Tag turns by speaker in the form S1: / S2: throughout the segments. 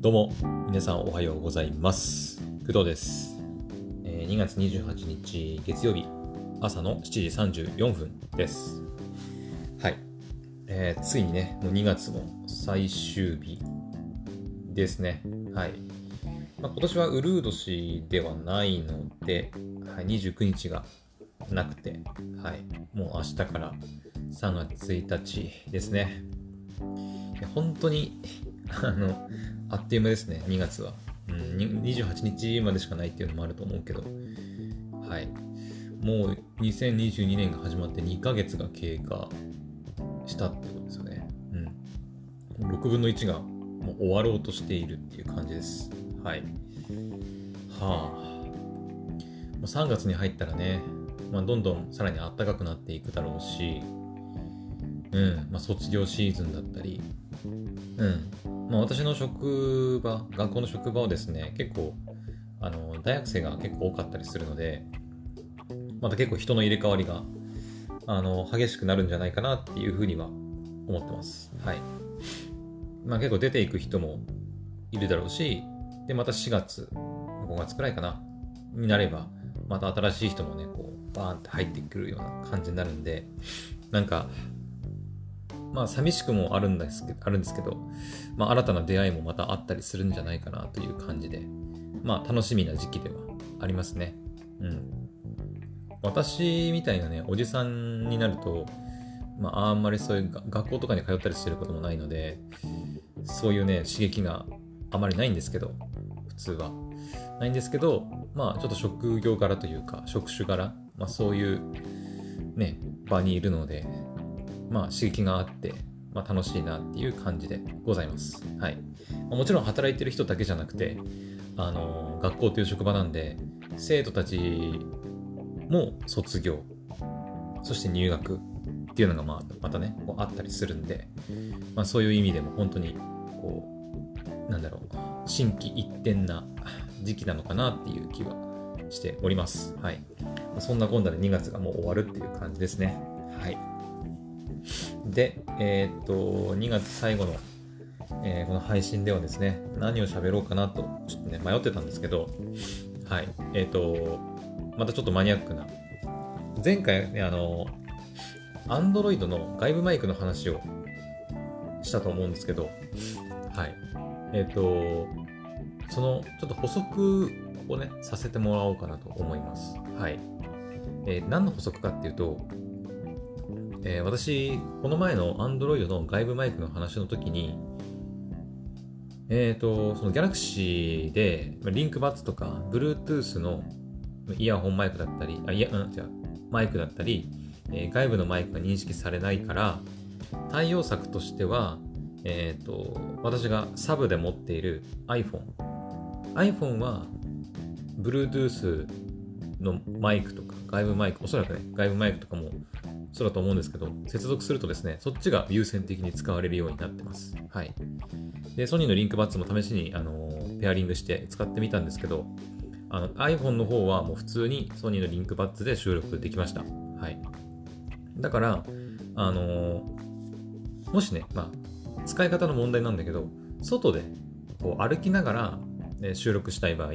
S1: どうも、皆さんおはようございます。工藤です。2月28日月曜日、朝の7時34分です。はい。えーついにね、もう2月も最終日ですね。はい。まあ、今年はウルー年ではないので、はい、29日がなくて、はい。もう明日から3月1日ですね。本当に、あの、あっという間ですね、2月は。うん、28日までしかないっていうのもあると思うけど、はい。もう2022年が始まって2ヶ月が経過したってことですよね。うん。6分の1がもう終わろうとしているっていう感じです。はい。はあ。もう3月に入ったらね、まあ、どんどんさらに暖かくなっていくだろうし、うん、まあ、卒業シーズンだったり、うん。まあ、私の職場、学校の職場はですね、結構、あの、大学生が結構多かったりするので、また結構人の入れ替わりが、あの、激しくなるんじゃないかなっていうふうには思ってます。はい。まあ結構出ていく人もいるだろうし、で、また4月、5月くらいかな、になれば、また新しい人もね、こう、バーンって入ってくるような感じになるんで、なんか、まあ寂しくもあるんですけど、あるんですけど、まあ新たな出会いもまたあったりするんじゃないかなという感じで、まあ楽しみな時期ではありますね。うん。私みたいなね、おじさんになると、まああんまりそういう学校とかに通ったりしてることもないので、そういうね、刺激があまりないんですけど、普通は。ないんですけど、まあちょっと職業柄というか、職種柄、まあそういうね、場にいるので、まあ刺激があって、まあ楽しいなっていう感じでございます。はい。もちろん働いてる人だけじゃなくて、あの、学校という職場なんで、生徒たちも卒業、そして入学っていうのがまあまたね、こうあったりするんで、まあそういう意味でも本当に、こう、なんだろう、心機一転な時期なのかなっていう気はしております。はい。そんな今度で2月がもう終わるっていう感じですね。はい。で、えーっと、2月最後の、えーこの配信ではですね、何を喋ろうかなと、ちょっとね、迷ってたんですけど、はい。えーっと、またちょっとマニアックな、前回ね、あの、Android の外部マイクの話をしたと思うんですけど、はい。えっ、と、その、ちょっと補足をね、させてもらおうかなと思います。はい。えー何の補足かっていうと、えー私、この前の Android の外部マイクの話の時に、えっ、と、その Galaxy で、リンクバッツとか、Bluetooth のイヤホンマイクだったり、あ、いや、うん、違う、マイクだったり、えー外部のマイクが認識されないから、対応策としては、えっ、と、私がサブで持っている iPhone。iPhone は、Bluetooth のマイクとか、外部マイク、おそらくね、外部マイクとかもそうだと思うんですけど、接続するとですね、そっちが優先的に使われるようになってます。はい。で、ソニーのリンクバッツも試しに、あのペアリングして使ってみたんですけど、あの iPhone の方はもう普通にソニーのリンクバッツで収録できました。はい。だから、あのもしね、まあ、使い方の問題なんだけど、外でこう歩きながら、ね収録したい場合、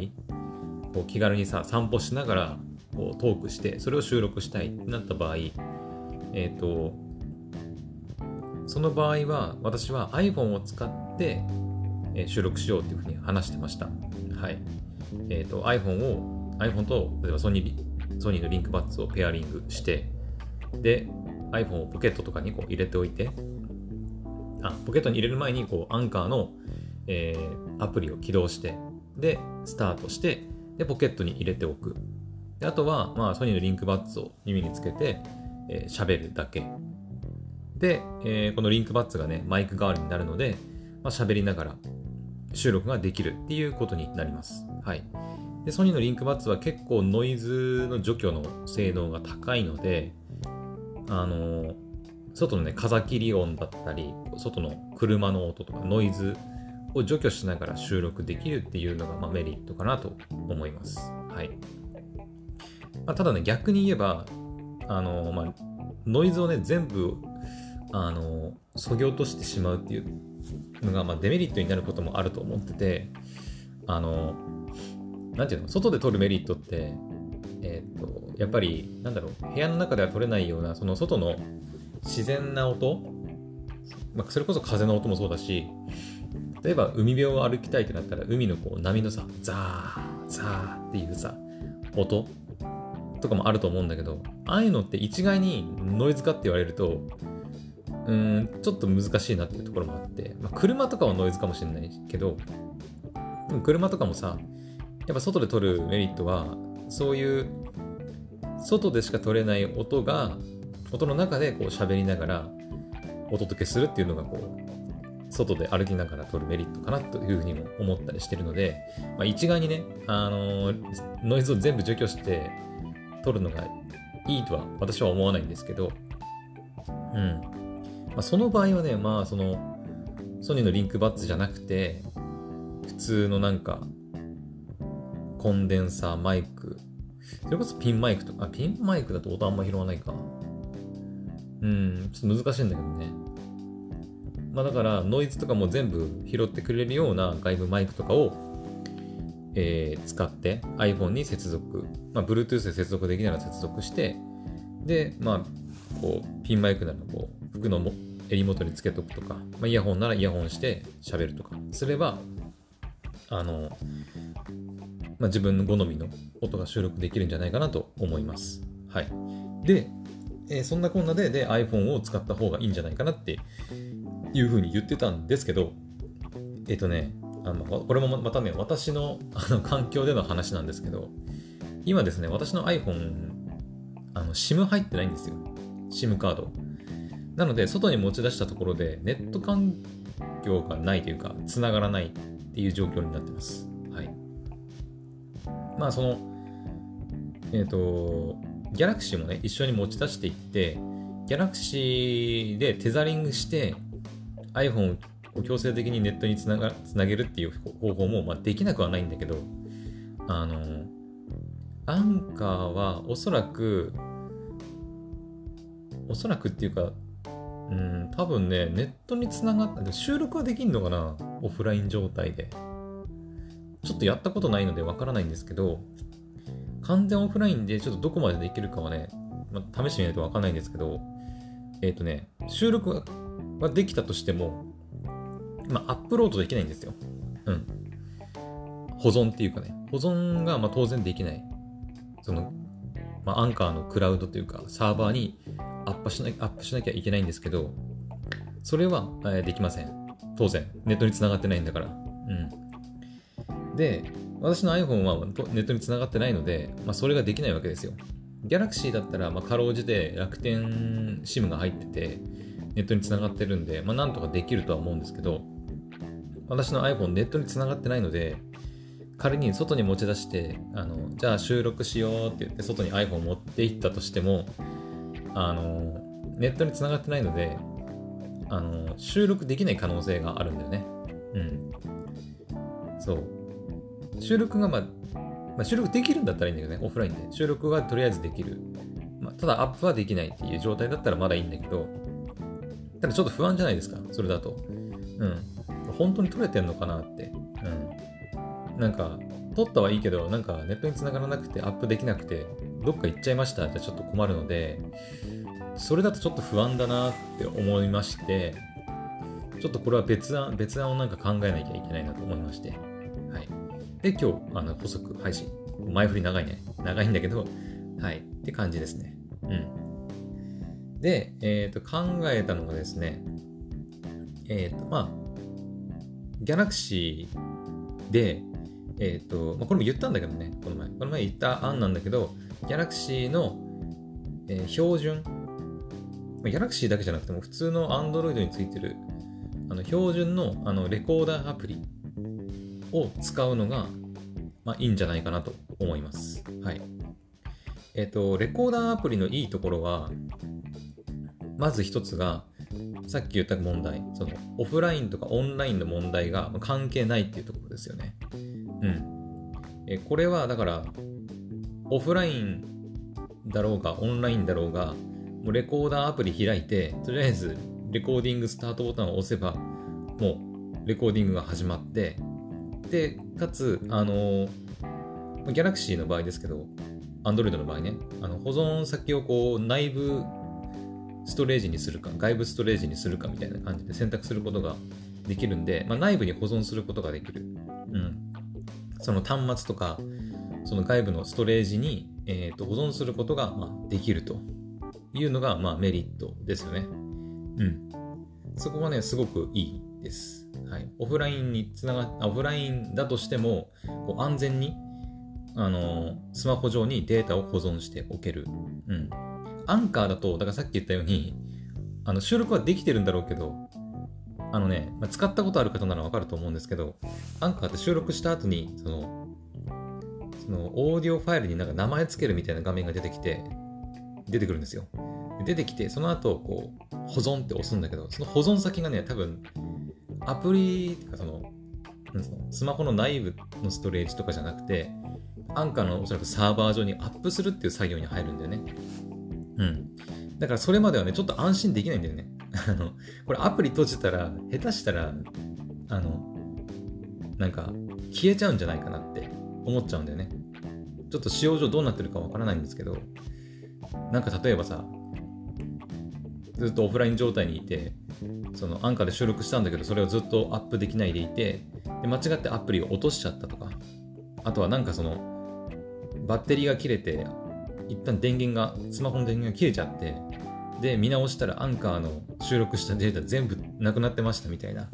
S1: こう気軽にさ、散歩しながらこうトークして、それを収録したいってなった場合、えっ、と、その場合は、私は iPhone を使って、収録しようっていうふうに話してました。はい。えっ、と、iPhone を、iPhone と、例えばソニー、ソニーのリンクバッツをペアリングして、で、iPhone をポケットとかにこう入れておいて、あ、ポケットに入れる前に、こう、アンカーの、えーアプリを起動して、で、スタートして、で、ポケットに入れておく。であとは、まあ、ソニーのリンクバッツを耳につけて、えー喋るだけ。で、えーこのリンクバッツがね、マイク代わりになるので、まあ、喋りながら収録ができるっていうことになります。はい。で、ソニーのリンクバッツは結構ノイズの除去の性能が高いので、あのー外のね、風切り音だったり、外の車の音とかノイズを除去しながら収録できるっていうのが、まあ、メリットかなと思います。はい。まあ、ただね、逆に言えば、あのまあ、ノイズをね、全部あの、そぎ落としてしまうっていうのが、まあ、デメリットになることもあると思ってて、あの、なんていうの、外で撮るメリットって、えっ、と、やっぱり、なんだろう、部屋の中では撮れないような、その外の自然な音、まあ、それこそ風の音もそうだし、例えば海辺を歩きたいってなったら、海のこう波のさ、ザー、ザーっていうさ、音とかもあると思うんだけど、ああいうのって一概にノイズかって言われると、うーん、ちょっと難しいなっていうところもあって、まあ、車とかはノイズかもしれないけど、でも車とかもさ、やっぱ外で撮るメリットは、そういう外でしか撮れない音が、音の中でこう喋りながらお届けするっていうのがこう、外で歩きながら撮るメリットかなというふうにも思ったりしてるので、まあ、一概にね、あのー、ノイズを全部除去して撮るのがいいとは私は思わないんですけど、うん。まあ、その場合はね、まあその、ソニーのリンクバッツじゃなくて、普通のなんか、コンデンサーマイク、それこそピンマイクとか、ピンマイクだと音あんま拾わないか。うん、ちょっと難しいんだけどね。まあだからノイズとかも全部拾ってくれるような外部マイクとかを、えー、使って iPhone に接続、まあ Bluetooth で接続できなら接続して、で、まあ、こう、ピンマイクならこう、服のも襟元につけとくとか、まあ、イヤホンならイヤホンして喋るとかすれば、あの、まあ、自分の好みの音が収録できるんじゃないかなと思います。はい。で、えー、そんなこんなでで iPhone を使った方がいいんじゃないかなっていうふうに言ってたんですけど、えっ、ー、とね、あのこれもまたね、私の あの環境での話なんですけど、今ですね、私の iPhone、あの SIM 入ってないんですよ。SIM カード。なので、外に持ち出したところで、ネット環境がないというか、繋がらないっていう状況になってます。はい。まあ、その、えっ、ー、と、ギャラクシーもね、一緒に持ち出していって、ギャラクシーでテザリングして iPhone を強制的にネットにつながつなげるっていう方法も、まあ、できなくはないんだけど、あの、アンカーはおそらく、おそらくっていうか、うん、多分ね、ネットにつながった、収録はできんのかなオフライン状態で。ちょっとやったことないのでわからないんですけど、完全オフラインでちょっとどこまでできるかはね、まあ、試してみないとわかんないんですけど、えっ、ー、とね、収録はできたとしても、まあ、アップロードできないんですよ。うん。保存っていうかね、保存がまあ当然できない。その、まあ、アンカーのクラウドというか、サーバーにアップしなアップしなきゃいけないんですけど、それは、えー、できません。当然。ネットに繋がってないんだから。うん。で、私の iPhone はネットにつながってないので、まあ、それができないわけですよ。Galaxy だったら、まあ、かろうじて楽天 SIM が入ってて、ネットにつながってるんで、まあ、なんとかできるとは思うんですけど、私の iPhone ネットにつながってないので、仮に外に持ち出して、あの、じゃあ収録しようって言って外に iPhone 持って行ったとしても、あの、ネットにつながってないので、あの、収録できない可能性があるんだよね。うん。そう。収録がまあ、まあ、収録できるんだったらいいんだけどね、オフラインで。収録がとりあえずできる。まあ、ただアップはできないっていう状態だったらまだいいんだけど、ただちょっと不安じゃないですか、それだと。うん。本当に撮れてんのかなって。うん。なんか、撮ったはいいけど、なんかネットに繋がらなくてアップできなくて、どっか行っちゃいましたじゃちょっと困るので、それだとちょっと不安だなって思いまして、ちょっとこれは別案、別案をなんか考えなきゃいけないなと思いまして。はい。で、今日、あの、補足配信。前振り長いね。長いんだけど、はい。って感じですね。うん。で、えっ、ー、と、考えたのがですね、えっ、ー、と、まあ、ギャラクシーで、えっ、ー、と、まあ、これも言ったんだけどね、この前。この前言った案なんだけど、ギャラクシーの、えー、標準、まあ、ギャラクシーだけじゃなくても、普通の Android についてる、あの標準のあのレコーダーアプリを使うのが、まあ、いいんじゃないかなと思います。はい。えっ、ー、と、レコーダーアプリのいいところは、まず一つが、さっき言った問題、そのオフラインとかオンラインの問題が関係ないっていうところですよね。うん。えこれはだから、オフラインだろうがオンラインだろうが、もうレコーダーアプリ開いて、とりあえずレコーディングスタートボタンを押せば、もうレコーディングが始まって、で、かつ、あの、ギャラクシーの場合ですけど、Android の場合ね、あの保存先をこう内部ストレージにするか、外部ストレージにするかみたいな感じで選択することができるんで、まあ、内部に保存することができる。うん。その端末とか、その外部のストレージに、えー、と保存することが、まあ、できるというのが、まあ、メリットですよね。うん。そこはね、すごくいいです。はい。オフラインにつながオフラインだとしても、こう安全に、あのスマホ上にデータを保存しておける。うん。アンカーだと、だからさっき言ったように、あの収録はできてるんだろうけど、あのね、まあ、使ったことある方ならわかると思うんですけど、アンカーって収録した後に、その、そのオーディオファイルになんか名前つけるみたいな画面が出てきて、出てくるんですよ。出てきて、その後、こう、保存って押すんだけど、その保存先がね、多分、アプリとかその、スマホの内部のストレージとかじゃなくて、アンカーのおそらくサーバー上にアップするっていう作業に入るんだよね。うん。だからそれまではね、ちょっと安心できないんだよね。あの、これアプリ閉じたら、下手したら、あの、なんか、消えちゃうんじゃないかなって思っちゃうんだよね。ちょっと使用上どうなってるかわからないんですけど、なんか例えばさ、ずっとオフライン状態にいて、そのアンカーで収録したんだけど、それをずっとアップできないでいて、で間違ってアプリを落としちゃったとか、あとはなんかその、バッテリーが切れて、一旦電源が、スマホの電源が切れちゃって、で、見直したらアンカーの収録したデータ全部なくなってましたみたいな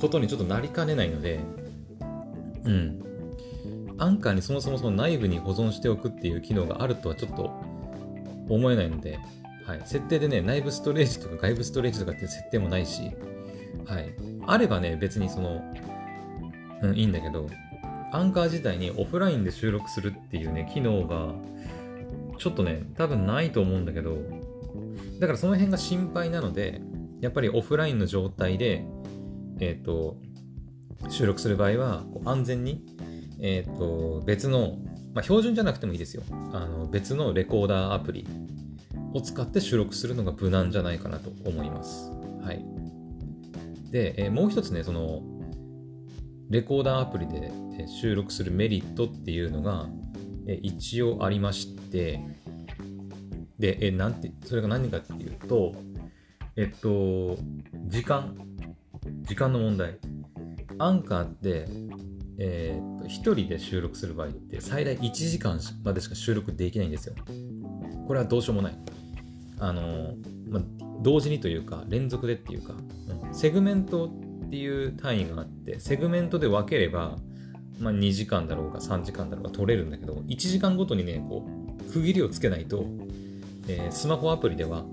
S1: ことにちょっとなりかねないので、うん。アンカーにそもそもその内部に保存しておくっていう機能があるとはちょっと思えないので、はい、設定でね、内部ストレージとか外部ストレージとかっていう設定もないし、はい、あればね、別にその、うん、いいんだけど、アンカー自体にオフラインで収録するっていうね、機能が、ちょっとね、多分ないと思うんだけど、だからその辺が心配なので、やっぱりオフラインの状態で、えっ、ー、と、収録する場合は、安全に、えっ、ー、と、別の、まあ、標準じゃなくてもいいですよ。あの別のレコーダーアプリを使って収録するのが無難じゃないかなと思います。はい。で、えー、もう一つね、その、レコーダーアプリで収録するメリットっていうのが、一応ありまして、で、え、なんて、それが何かっていうと、えっと、時間、時間の問題。アンカーって、えー、っ、1人で収録する場合って最大1時間までしか収録できないんですよ。これはどうしようもない。あの、まあ、同時にというか、連続でっていうか、うん、セグメントっていう単位があって、セグメントで分ければ、まあ、2時間だろうが3時間だろうが取れるんだけど、1時間ごとにね、こう、区切りをつけないと、えー、スマホアプリでは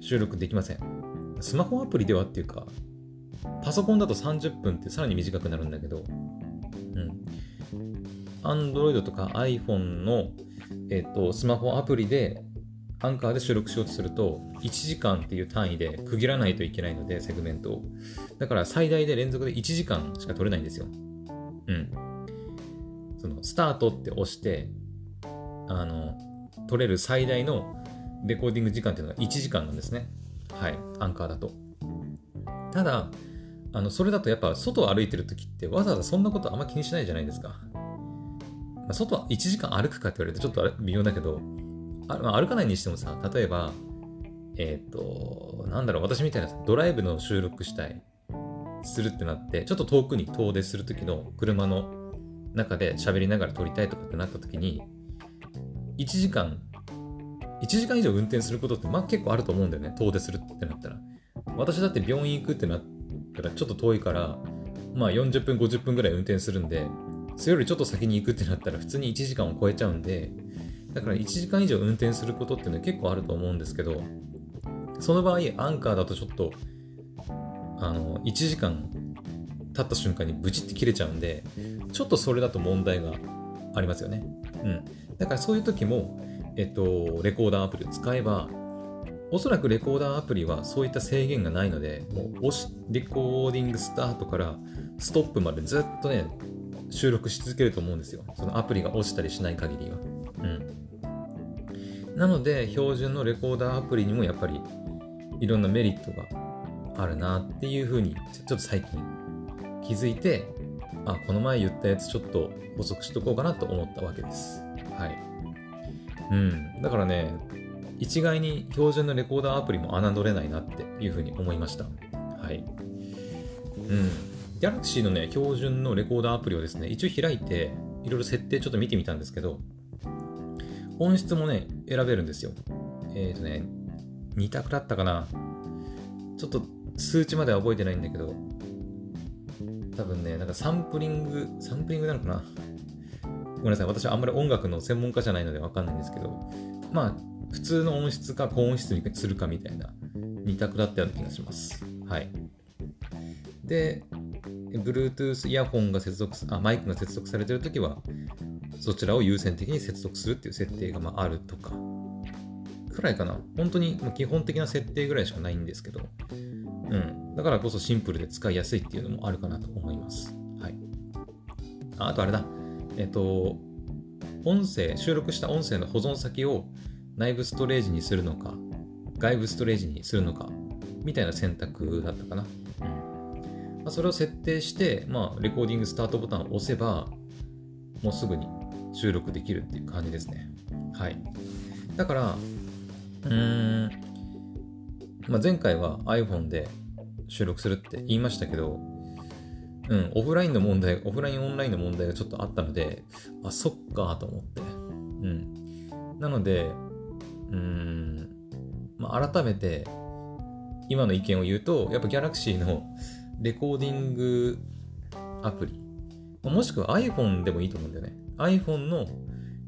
S1: 収録できません。スマホアプリではっていうか、パソコンだと30分ってさらに短くなるんだけど、うん。Android とか iPhone の、えーと、スマホアプリでアンカーで収録しようとすると、1時間っていう単位で区切らないといけないので、セグメントを。だから最大で連続で1時間しか取れないんですよ。うん。の、スタートって押して、あの、取れる最大のレコーディング時間っていうのが1時間なんですね。はい、アンカーだと。ただ、あのそれだとやっぱ外を歩いてる時ってわざわざそんなことあんま気にしないじゃないですか。まあ、外は1時間歩くかって言われるとちょっと微妙だけど、あまあ、歩かないにしてもさ、例えば、えっ、ー、と、なんだろう、私みたいなドライブの収録したい、するってなって、ちょっと遠くに遠出する時の車の中で喋りながら撮りたいとかってなった時に、1時間1時間以上運転することってまあ結構あると思うんだよね。遠出するってなったら。私だって病院行くってなったらちょっと遠いからまあ40分50分ぐらい運転するんでそれよりちょっと先に行くってなったら普通に1時間を超えちゃうんでだから1時間以上運転することっていうのは結構あると思うんですけどその場合アンカーだとちょっとあの1時間経った瞬間にブチって切れちゃうんでちょっとそれだと問題がありますよねうんだからそういう時もえっと、レコーダーアプリを使えば、おそらくレコーダーアプリはそういった制限がないので、もう押し、レコーディングスタートからストップまでずっとね、収録し続けると思うんですよ。そのアプリが落ちたりしない限りは。うん。なので、標準のレコーダーアプリにもやっぱりいろんなメリットがあるなっていうふうにちょっと最近気づいてあこの前言ったやつちょっと補足しとこうかなと思ったわけです。はい。うん。だからね一概に標準のレコーダーアプリも侮れないなっていうふうに思いました。はい。うん。ギャラクシーのね標準のレコーダーアプリをですね一応開いていろいろ設定ちょっと見てみたんですけど音質もね選べるんですよ。えっ、ー、とね2択だったかな。ちょっと数値までは覚えてないんだけど、多分ね、なんかサンプリング、サンプリングなのかな？ごめんなさい、私はあんまり音楽の専門家じゃないのでわかんないんですけど、まあ、普通の音質か高音質にするかみたいな2択だったような気がします。はい。で、Bluetooth イヤホンが接続あ、マイクが接続されてるときは、そちらを優先的に接続するっていう設定がまああるとか、くらいかな。本当に基本的な設定ぐらいしかないんですけど、うん。だからこそシンプルで使いやすいっていうのもあるかなと思います。はい。あとあれだ。えっと、音声、収録した音声の保存先を内部ストレージにするのか、外部ストレージにするのか、みたいな選択だったかな。うんまあ、それを設定して、まあ、レコーディングスタートボタンを押せば、もうすぐに収録できるっていう感じですね。はい。だから、うーん、まあ、前回は iPhone で収録するって言いましたけど、うん、オフラインの問題、オフラインオンラインの問題がちょっとあったので、あ、そっかと思って。うん。なので、うーん、まあ、改めて、今の意見を言うと、やっぱ Galaxy の レコーディングアプリ、もしくは iPhone でもいいと思うんだよね。iPhone の、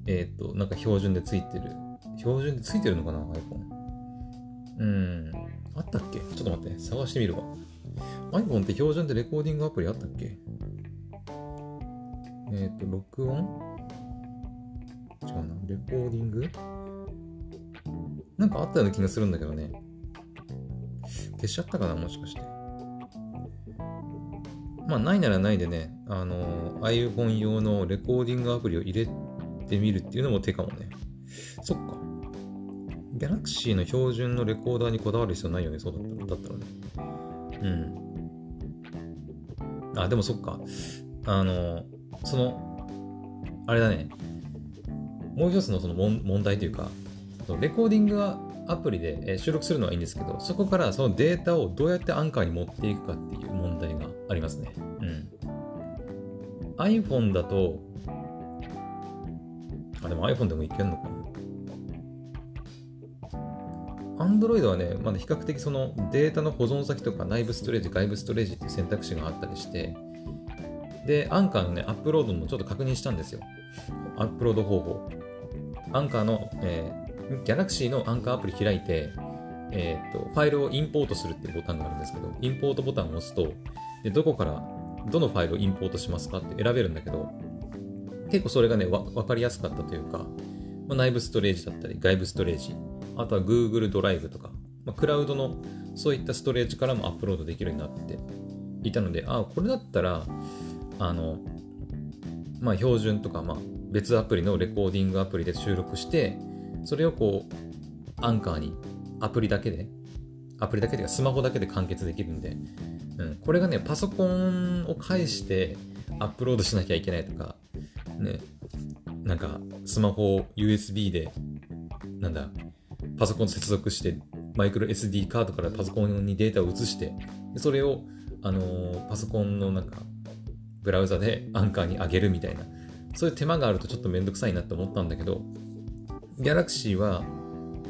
S1: えっ、ー、と、なんか標準でついてる標準でついてるのかな ?iPhone。うん。あったっけ？ちょっと待って、探してみるわ。iPhone って標準でレコーディングアプリあったっけ？えっ、ー、と、録音？違うな。レコーディング？なんかあったような気がするんだけどね。消しちゃったかなもしかして。まあ、ないならないでね、あの、iPhone 用のレコーディングアプリを入れてみるっていうのも手かもね。そっか。ギャラクシーの標準のレコーダーにこだわる必要ないよね、そうだっただったらね。うん。あ、でもそっか。あの、その、あれだね。もう一つのその問題というか、レコーディングアプリで収録するのはいいんですけど、そこからそのデータをどうやってアンカーに持っていくかっていう問題がありますね。うん。iPhone だと、あ、でも iPhone でもいけるのか Android はね、まだ比較的そのデータの保存先とか内部ストレージ、外部ストレージっていう選択肢があったりして、で、アンカーのね、アップロードもちょっと確認したんですよ。アップロード方法。アンカーの、えー、Galaxy のアンカーアプリ開いて、えー、と、ファイルをインポートするっていうボタンがあるんですけど、インポートボタンを押すと、でどこから、どのファイルをインポートしますかって選べるんだけど、結構それがね、わ分かりやすかったというか、ま、内部ストレージだったり、外部ストレージ、あとは Google ドライブとか、まあ、クラウドのそういったストレージからもアップロードできるようになっていたので、ああ、これだったら、あの、まあ、標準とか、まあ、別アプリのレコーディングアプリで収録して、それをこう、アンカーにアプリだけで、アプリだけでスマホだけで完結できるんで、うん、これがね、パソコンを介してアップロードしなきゃいけないとか、ね、なんか、スマホを USB で、なんだ、パソコン接続して、マイクロ SD カードからパソコンにデータを移して、それを、あのー、パソコンのなんか、ブラウザでアンカーに上げるみたいな、そういう手間があるとちょっとめんどくさいなって思ったんだけど、Galaxy は、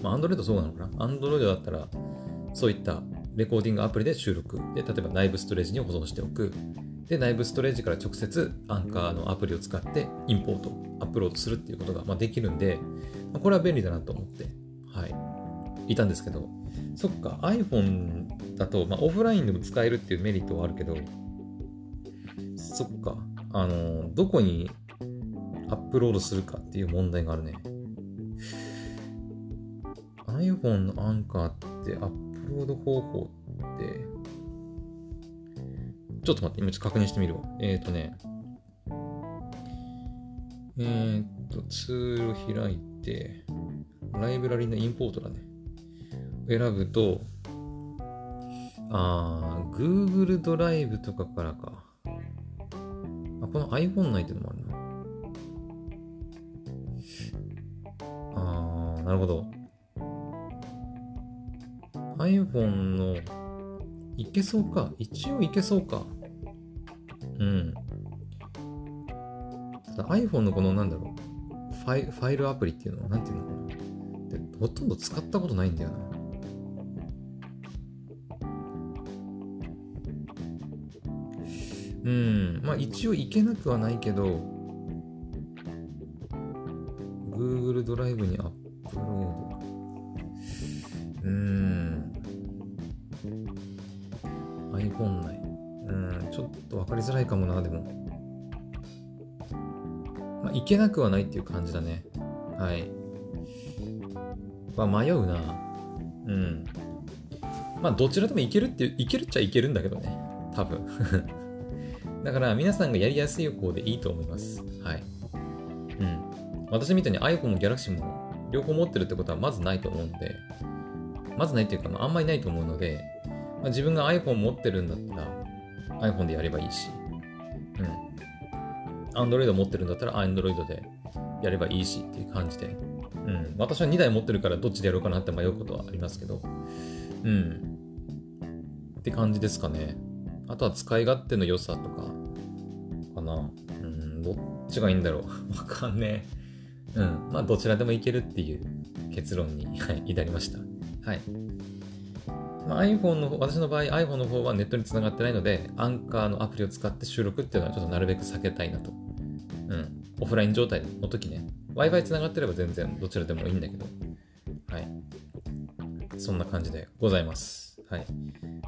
S1: まあ、Android そうなのかな ?Android だったら、そういったレコーディングアプリで収録。で、例えば内部ストレージに保存しておく。で、内部ストレージから直接アンカーのアプリを使ってインポート、アップロードするっていうことが、まあ、できるんで、まあ、これは便利だなと思って、はい、いたんですけど、そっか、iPhone だと、まあ、オフラインでも使えるっていうメリットはあるけど、そっか、あの、どこにアップロードするかっていう問題があるね。iPhone のアンカーってアップロード方法って、ちょっと待って、今ちょっと確認してみるわ。えっ、ー、とね、えー、っと、ツール開いて、ライブラリのインポートだね。選ぶと、あー、Google ドライブとかからか。あ、この iPhone 内ってのもあるな。あー、なるほど。iPhone の、いけそうか。一応いけそうか。うん。ただ iPhone のこの、なんだろう。ファイファイルアプリっていうのは、なんていうのかな。ほとんど使ったことないんだよな。うん。まあ一応いけなくはないけど、Google ドライブにアップロード。うん。iPhone 内。うん、ちょっと分かりづらいかもな、でも。まあ、いけなくはないっていう感じだね。はい。まあ、迷うな。うん。まあ、どちらでもいけるって、いけるっちゃいけるんだけどね。多分。だから、皆さんがやりやすい方でいいと思います。はい。うん。私みたいに iPhone も Galaxy も両方持ってるってことはまずないと思うので、まずないっていうか、あ、あんまりないと思うので、まあ、自分が iPhone 持ってるんだったら iPhone でやればいいし、うん。Android 持ってるんだったら Android でやればいいしっていう感じで、うん。私は2台持ってるからどっちでやろうかなって迷うことはありますけど、うん。って感じですかね。あとは使い勝手の良さとか、かな。うん、どっちがいいんだろう。わかんねえ。うん。まあ、どちらでもいけるっていう結論に、はい、至りました。はい。まあ、iPhone の私の場合 iPhone の方はネットにつながってないので、アンカーのアプリを使って収録っていうのはちょっとなるべく避けたいなと。うん。オフライン状態の時ね。Wi-Fi つながってれば全然どちらでもいいんだけど。はい。そんな感じでございます。はい。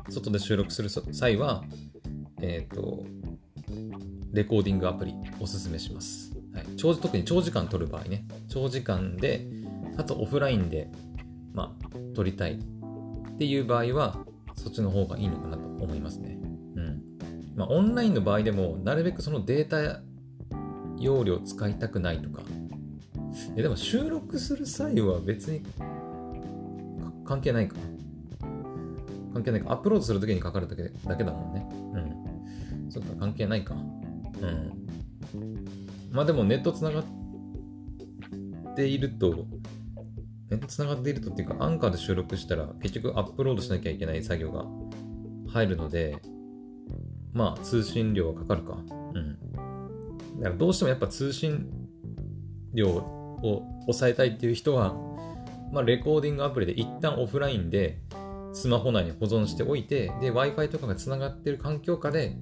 S1: 外で収録する際は、えっ、ー、と、レコーディングアプリおすすめします。はい、長特に長時間撮る場合ね。長時間で、あとオフラインで、まあ、撮りたいっていう場合は、そっちの方がいいのかなと思いますね。うん。まあ、オンラインの場合でも、なるべくそのデータ容量使いたくないとか。えでも収録する際は別に関係ないか。関係ないか。アップロードするときにかかるだけだけだもんね。うん。そっか、関係ないか。うん。まあでもネットつながっていると、ネットつながっているとっていうか、アンカーで収録したら結局アップロードしなきゃいけない作業が入るので、まあ通信料はかかるか。うん。だからどうしてもやっぱ通信量を抑えたいっていう人は、まあレコーディングアプリで一旦オフラインでスマホ内に保存しておいて、で、Wi-Fi とかがつながっている環境下で、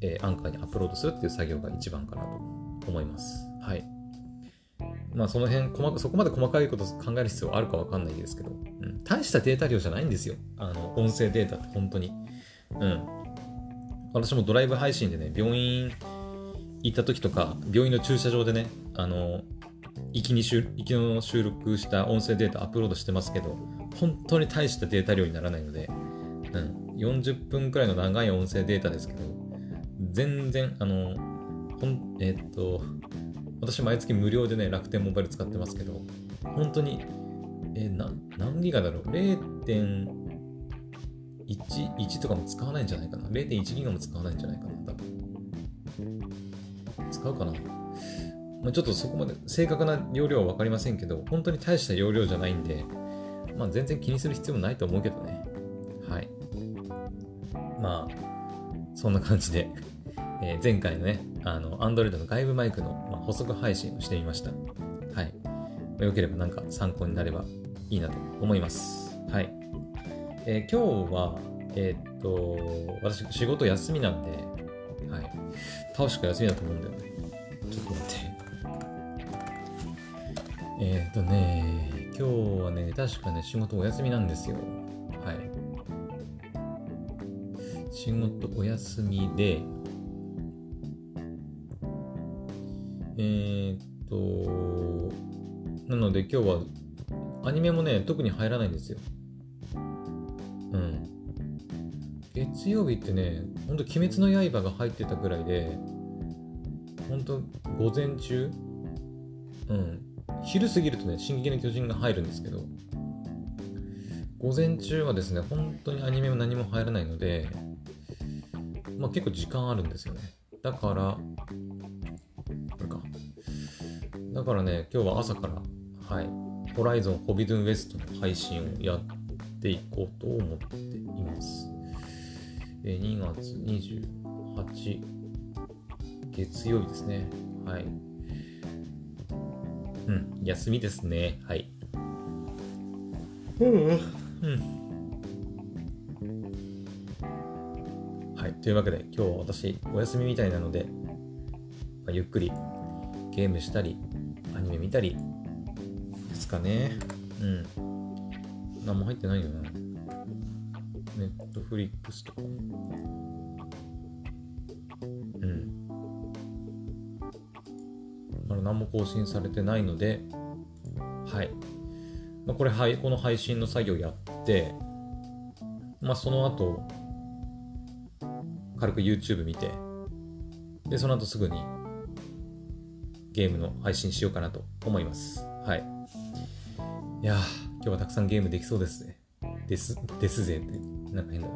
S1: えー、アンカーにアップロードするっていう作業が一番かなと思います。はい。まあその辺細そこまで細かいこと考える必要あるかわかんないですけど、うん、大したデータ量じゃないんですよ。あの、音声データって本当に。うん。私もドライブ配信でね、病院行った時とか、病院の駐車場でね、あの、行きに行きの収録した音声データアップロードしてますけど、本当に大したデータ量にならないので、うん、40分くらいの長い音声データですけど、全然、あの、ほんえー、っと、私毎月無料でね、楽天モバイル使ってますけど、本当に、えー、な何ギガだろう ?0.11 とかも使わないんじゃないかな ?0.1 ギガも使わないんじゃないかな？多分。使うかな？まあ、ちょっとそこまで正確な容量は分かりませんけど、本当に大した容量じゃないんで、まあ、全然気にする必要もないと思うけどね。はい。まあ、そんな感じでえ、前回のね、あの、Android の外部マイクの、ま、補足配信をしてみました。はい。まあ、よければなんか参考になればいいなと思います。はい。えー、今日は、えー、っと、私仕事休みなんで、はい。倒しか休みだと思うんだよね。えー、とね、今日はね、確かね、仕事お休みなんですよ。はい。仕事お休みで、えー、っと、なので今日はアニメもね、特に入らないんですよ。うん。月曜日ってね、ほんと鬼滅の刃が入ってたぐらいで、ほんと午前中うん。昼過ぎるとね、進撃の巨人が入るんですけど、午前中はですね、本当にアニメも何も入らないので、まあ結構時間あるんですよね。だから、これか。だからね、今日は朝から、はい、ホライゾン・ホビドゥン・ウェストの配信をやっていこうと思っています。え2月28月曜日ですね。はい。うん、休みですね。はい。うん。はい。というわけで、今日は私、お休みみたいなので、まあ、ゆっくりゲームしたり、アニメ見たり、ですかね。うん。何も入ってないよな。ネットフリックスとか。何も更新されてないので、はい。まあ、これ、はい、この配信の作業やって、まあ、その後、軽く YouTube 見て、で、その後すぐにゲームの配信しようかなと思います。はい。いや今日はたくさんゲームできそうですね。です、ですぜって、なんか変だな。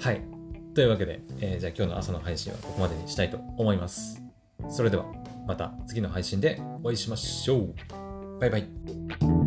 S1: はい。というわけで、えー、じゃあ今日の朝の配信はここまでにしたいと思います。それでは、また次の配信でお会いしましょう。バイバイ。